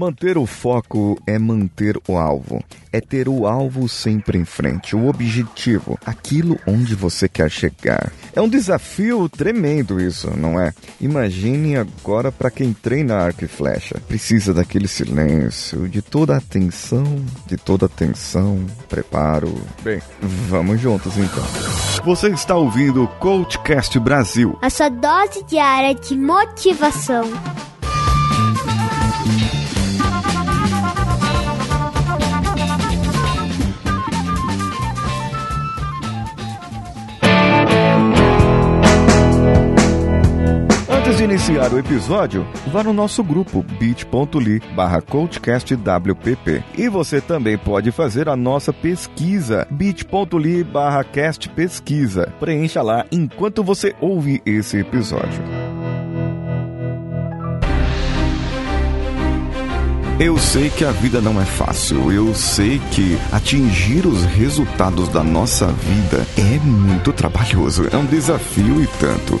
Manter o foco é manter o alvo, é ter o alvo sempre em frente, o objetivo, aquilo onde você quer chegar. É um desafio tremendo isso, não é? Imagine agora para quem treina arco e flecha. Precisa daquele silêncio, de toda a atenção, de toda a atenção, preparo. Bem, vamos juntos então. Você está ouvindo o Coachcast Brasil. A sua dose diária de motivação. Iniciar o episódio, vá no nosso grupo bit.ly barra coachcastwpp e você também pode fazer a nossa pesquisa bit.ly barra castpesquisa. Preencha lá enquanto você ouve esse episódio. Eu sei que a vida não é fácil. Eu sei que atingir os resultados da nossa vida é muito trabalhoso. É um desafio e tanto.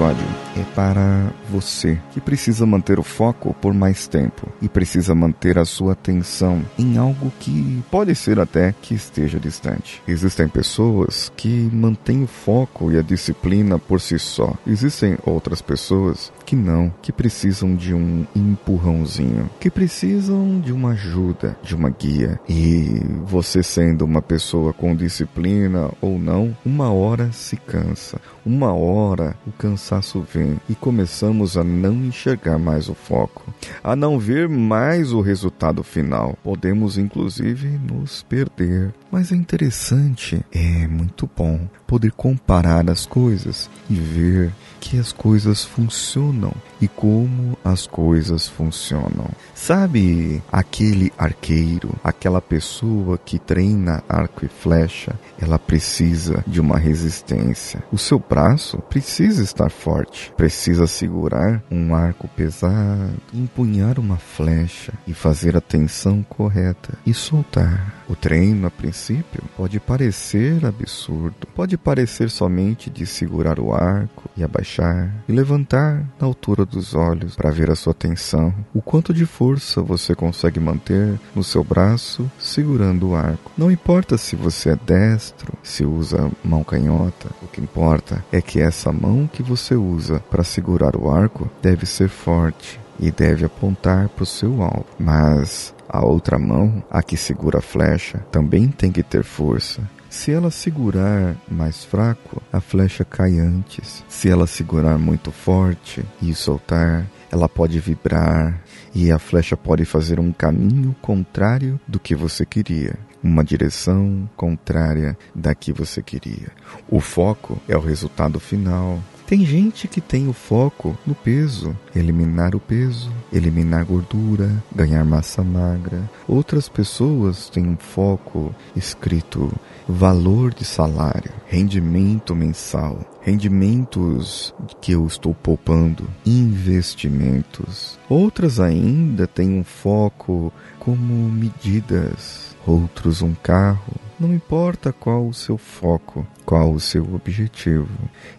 Episódio é para você que precisa manter o foco por mais tempo e precisa manter a sua atenção em algo que pode ser até que esteja distante. Existem pessoas que mantêm o foco e a disciplina por si só. Existem outras pessoas que não, que precisam de um empurrãozinho, que precisam de uma ajuda, de uma guia. E você sendo uma pessoa com disciplina ou não, uma hora se cansa, uma hora o cansaço vem e começamos a não enxergar mais o foco, a não ver mais o resultado final. Podemos inclusive nos perder. Mas é interessante, é muito bom poder comparar as coisas e ver que as coisas funcionam e como as coisas funcionam. Sabe aquele arqueiro, aquela pessoa que treina arco e flecha, ela precisa de uma resistência. O seu braço precisa estar forte, precisa segurar um arco pesado, empunhar uma flecha e fazer a tensão correta e soltar. O treino, a princípio, pode parecer absurdo, pode parecer somente de segurar o arco e abaixar e levantar na altura dos olhos para ver a sua tensão, o quanto de força você consegue manter no seu braço segurando o arco. Não importa se você é destro, se usa mão canhota, o que importa é que essa mão que você usa para segurar o arco deve ser forte e deve apontar para o seu alvo. Mas a outra mão, a que segura a flecha, também tem que ter força. Se ela segurar mais fraco, a flecha cai antes. Se ela segurar muito forte e soltar, ela pode vibrar e a flecha pode fazer um caminho contrário do que você queria. Uma direção contrária da que você queria. O foco é o resultado final. Tem gente que tem o foco no peso, eliminar o peso, eliminar gordura, ganhar massa magra. Outras pessoas têm um foco escrito valor de salário, rendimento mensal, rendimentos que eu estou poupando, investimentos. Outras ainda têm um foco como medidas, outros um carro. Não importa qual o seu foco, qual o seu objetivo.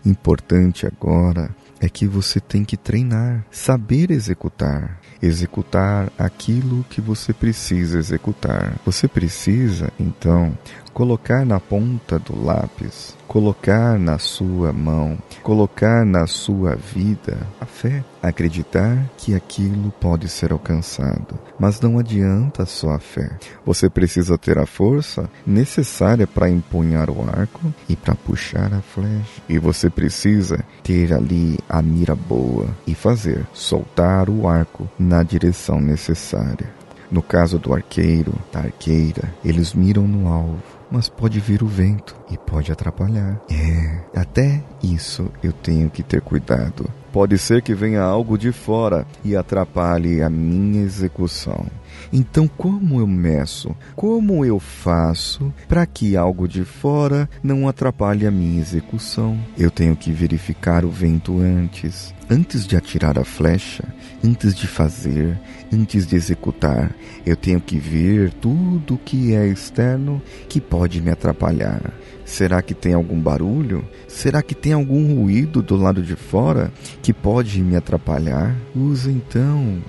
Importante agora é que você tem que treinar, saber executar, executar aquilo que você precisa executar. Você precisa, então, colocar na ponta do lápis, colocar na sua mão, colocar na sua vida a fé, acreditar que aquilo pode ser alcançado. Mas não adianta só a fé. Você precisa ter a força necessária para empunhar o arco e para puxar a flecha. E você precisa ter ali a mira boa e fazer soltar o arco na direção necessária. No caso do arqueiro, da arqueira, eles miram no alvo, mas pode vir o vento e pode atrapalhar. É, até isso eu tenho que ter cuidado. Pode ser que venha algo de fora e atrapalhe a minha execução. Então, como eu meço? Como eu faço para que algo de fora não atrapalhe a minha execução? Eu tenho que verificar o vento antes, antes de atirar a flecha, antes de fazer, antes de executar. Eu tenho que ver tudo que é externo que pode me atrapalhar. Será que tem algum barulho? Será que tem algum ruído do lado de fora que pode me atrapalhar? Use então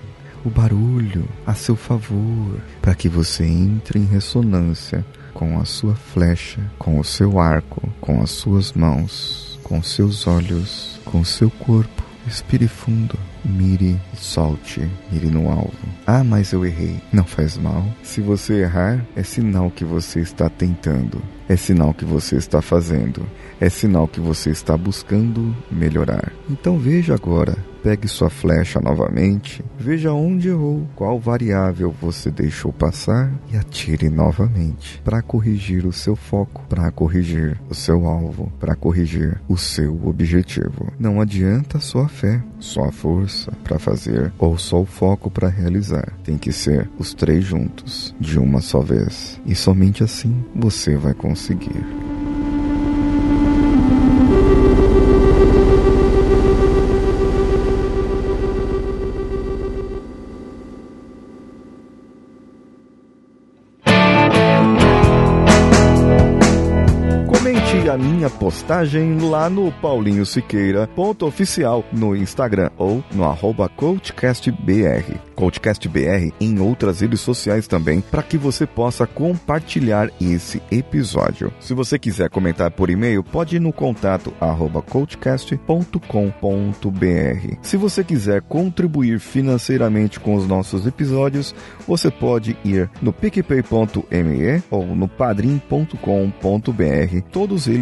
o barulho a seu favor para que você entre em ressonância com a sua flecha, com o seu arco, com as suas mãos, com seus olhos, com seu corpo. Respire fundo, mire solte, mire no alvo. Ah, mas eu errei. Não faz mal. Se você errar, é sinal que você está tentando, é sinal que você está fazendo, é sinal que você está buscando melhorar. Então veja agora Pegue sua flecha novamente, veja onde errou, qual variável você deixou passar e atire novamente para corrigir o seu foco, para corrigir o seu alvo, para corrigir o seu objetivo. Não adianta só a fé, só a força para fazer ou só o foco para realizar. Tem que ser os três juntos, de uma só vez. E somente assim você vai conseguir. A minha postagem lá no Paulinho Siqueira, ponto oficial no Instagram ou no arroba CoachCastBR. CoachCastBR em outras redes sociais também, para que você possa compartilhar esse episódio. Se você quiser comentar por e-mail, pode ir no contato arroba coachcast.com.br. Se você quiser contribuir financeiramente com os nossos episódios, você pode ir no picpay.me ou no padrim.com.br. Todos eles